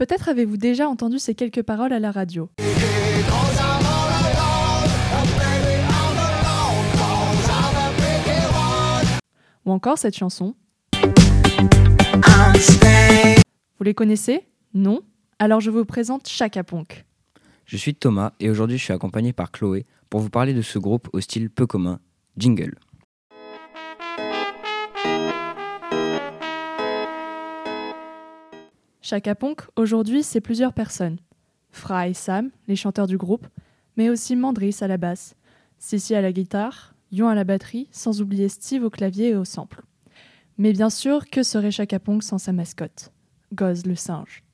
Peut-être avez-vous déjà entendu ces quelques paroles à la radio. Ou encore cette chanson. Vous les connaissez? Non? Alors je vous présente Chaka Ponk. Je suis Thomas et aujourd'hui je suis accompagné par Chloé pour vous parler de ce groupe au style peu commun, Jingle. Chaka Ponk, aujourd'hui, c'est plusieurs personnes. Fra et Sam, les chanteurs du groupe, mais aussi Mandris à la basse, Sissi à la guitare, Yon à la batterie, sans oublier Steve au clavier et au sample. Mais bien sûr, que serait Chaka Ponk sans sa mascotte? Goz le singe.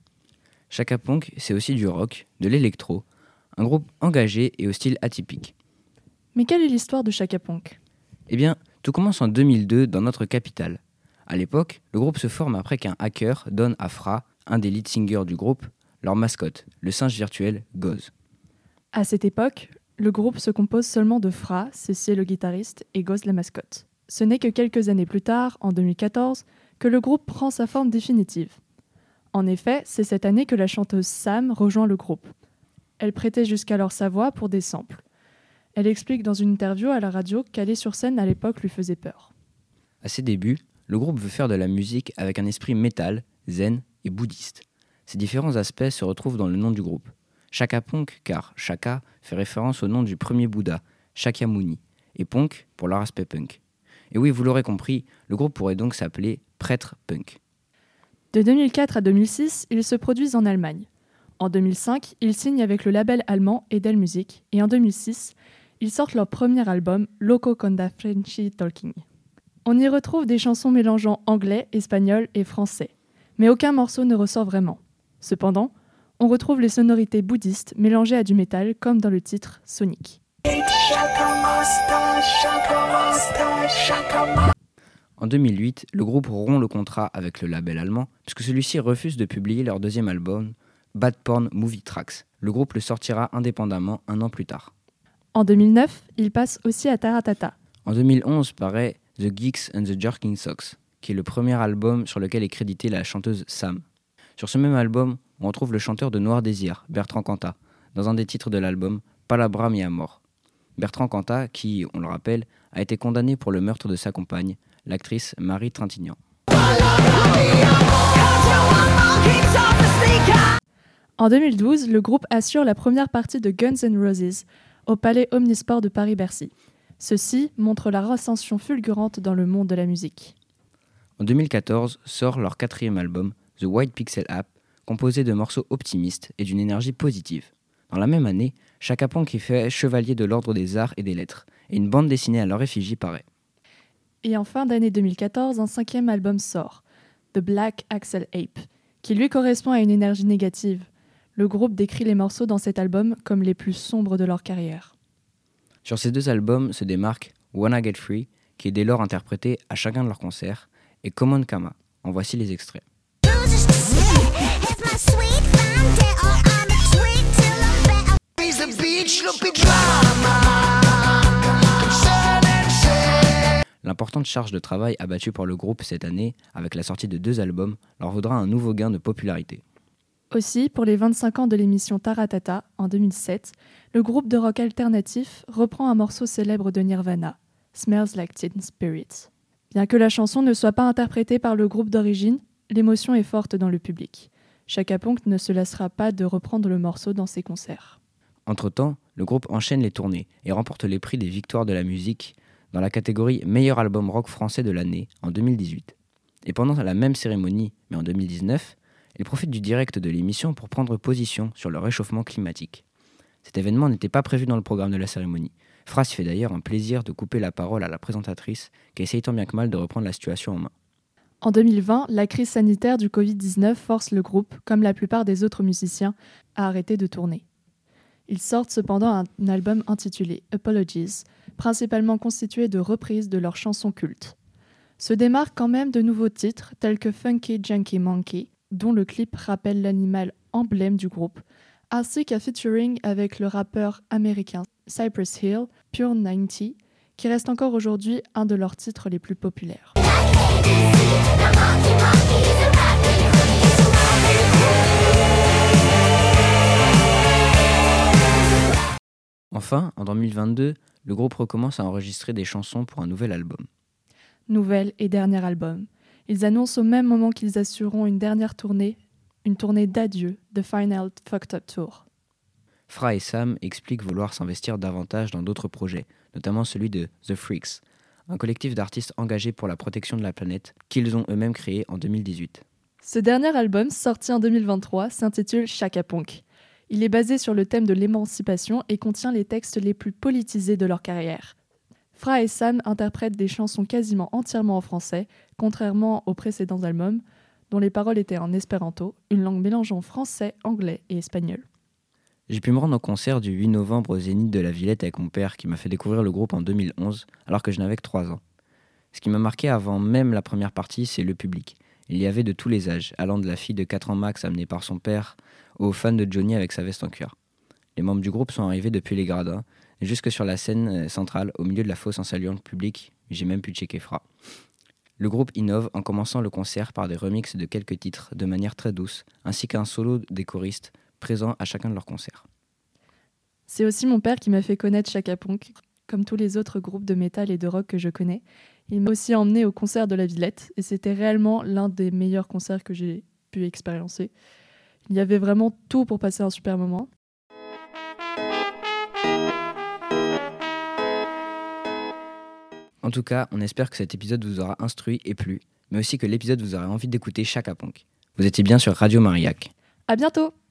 Chaka Ponk, c'est aussi du rock, de l'électro, un groupe engagé et au style atypique. Mais quelle est l'histoire de Chaka Ponk Eh bien, tout commence en 2002 dans notre capitale. À l'époque, le groupe se forme après qu'un hacker donne à Fra, un des lead singers du groupe, leur mascotte, le singe virtuel Goz. À cette époque, le groupe se compose seulement de Fra, Cécile le guitariste, et Goz la mascotte. Ce n'est que quelques années plus tard, en 2014, que le groupe prend sa forme définitive. En effet, c'est cette année que la chanteuse Sam rejoint le groupe. Elle prêtait jusqu'alors sa voix pour des samples. Elle explique dans une interview à la radio qu'aller sur scène à l'époque lui faisait peur. À ses débuts, le groupe veut faire de la musique avec un esprit métal, zen bouddhiste. Ces différents aspects se retrouvent dans le nom du groupe. Shaka Ponk, car Shaka fait référence au nom du premier Bouddha, Shakyamuni, et Ponk pour leur aspect punk. Et oui, vous l'aurez compris, le groupe pourrait donc s'appeler Prêtre Punk. De 2004 à 2006, ils se produisent en Allemagne. En 2005, ils signent avec le label allemand Edel Music, et en 2006, ils sortent leur premier album, Loco Conda Frenchy Talking. On y retrouve des chansons mélangeant anglais, espagnol et français mais aucun morceau ne ressort vraiment. Cependant, on retrouve les sonorités bouddhistes mélangées à du métal comme dans le titre Sonic. En 2008, le groupe rompt le contrat avec le label allemand puisque celui-ci refuse de publier leur deuxième album, Bad Porn Movie Tracks. Le groupe le sortira indépendamment un an plus tard. En 2009, il passe aussi à Taratata. En 2011 paraît The Geeks and the Jerking Socks, qui est le premier album sur lequel est créditée la chanteuse Sam. Sur ce même album, on retrouve le chanteur de Noir Désir, Bertrand Cantat, dans un des titres de l'album, Palabra mi mort. Bertrand Cantat, qui, on le rappelle, a été condamné pour le meurtre de sa compagne, l'actrice Marie Trintignant. En 2012, le groupe assure la première partie de Guns N' Roses au Palais Omnisport de Paris-Bercy. Ceci montre la recension fulgurante dans le monde de la musique. En 2014 sort leur quatrième album, The White Pixel App, composé de morceaux optimistes et d'une énergie positive. Dans la même année, Chaka qui fait chevalier de l'ordre des arts et des lettres, et une bande dessinée à leur effigie paraît. Et en fin d'année 2014, un cinquième album sort, The Black Axel Ape, qui lui correspond à une énergie négative. Le groupe décrit les morceaux dans cet album comme les plus sombres de leur carrière. Sur ces deux albums se démarque Wanna Get Free, qui est dès lors interprété à chacun de leurs concerts, et Common Kama. En voici les extraits. L'importante charge de travail abattue par le groupe cette année, avec la sortie de deux albums, leur vaudra un nouveau gain de popularité. Aussi, pour les 25 ans de l'émission Taratata, en 2007, le groupe de rock alternatif reprend un morceau célèbre de Nirvana, Smells Like Teen Spirit. Bien que la chanson ne soit pas interprétée par le groupe d'origine, l'émotion est forte dans le public. Chaka Ponk ne se lassera pas de reprendre le morceau dans ses concerts. Entre-temps, le groupe enchaîne les tournées et remporte les prix des victoires de la musique dans la catégorie Meilleur album rock français de l'année en 2018. Et pendant la même cérémonie, mais en 2019, il profite du direct de l'émission pour prendre position sur le réchauffement climatique. Cet événement n'était pas prévu dans le programme de la cérémonie, Phrase fait d'ailleurs un plaisir de couper la parole à la présentatrice qui essaye tant bien que mal de reprendre la situation en main. En 2020, la crise sanitaire du Covid-19 force le groupe, comme la plupart des autres musiciens, à arrêter de tourner. Ils sortent cependant un album intitulé Apologies, principalement constitué de reprises de leurs chansons cultes. Se démarquent quand même de nouveaux titres tels que Funky Junkie Monkey, dont le clip rappelle l'animal emblème du groupe, ainsi qu'un featuring avec le rappeur américain Cypress Hill, Pure 90, qui reste encore aujourd'hui un de leurs titres les plus populaires. Enfin, en 2022, le groupe recommence à enregistrer des chansons pour un nouvel album. Nouvel et dernier album. Ils annoncent au même moment qu'ils assureront une dernière tournée, une tournée d'adieu, The Final Fucked Up Tour. Fra et Sam expliquent vouloir s'investir davantage dans d'autres projets, notamment celui de The Freaks, un collectif d'artistes engagés pour la protection de la planète qu'ils ont eux-mêmes créé en 2018. Ce dernier album, sorti en 2023, s'intitule Chaka Punk. Il est basé sur le thème de l'émancipation et contient les textes les plus politisés de leur carrière. Fra et Sam interprètent des chansons quasiment entièrement en français, contrairement aux précédents albums, dont les paroles étaient en espéranto, une langue mélangeant français, anglais et espagnol. J'ai pu me rendre au concert du 8 novembre au Zénith de la Villette avec mon père qui m'a fait découvrir le groupe en 2011 alors que je n'avais que 3 ans. Ce qui m'a marqué avant même la première partie, c'est le public. Il y avait de tous les âges, allant de la fille de 4 ans max amenée par son père aux fans de Johnny avec sa veste en cuir. Les membres du groupe sont arrivés depuis les gradins, jusque sur la scène euh, centrale, au milieu de la fosse en saluant le public. J'ai même pu checker Fra. Le groupe innove en commençant le concert par des remixes de quelques titres de manière très douce, ainsi qu'un solo des choristes présents à chacun de leurs concerts. C'est aussi mon père qui m'a fait connaître Chaka Punk, comme tous les autres groupes de métal et de rock que je connais. Il m'a aussi emmené au concert de la Villette et c'était réellement l'un des meilleurs concerts que j'ai pu expérimenter. Il y avait vraiment tout pour passer un super moment. En tout cas, on espère que cet épisode vous aura instruit et plu, mais aussi que l'épisode vous aura envie d'écouter Chaka Punk. Vous étiez bien sur Radio Mariac. À bientôt!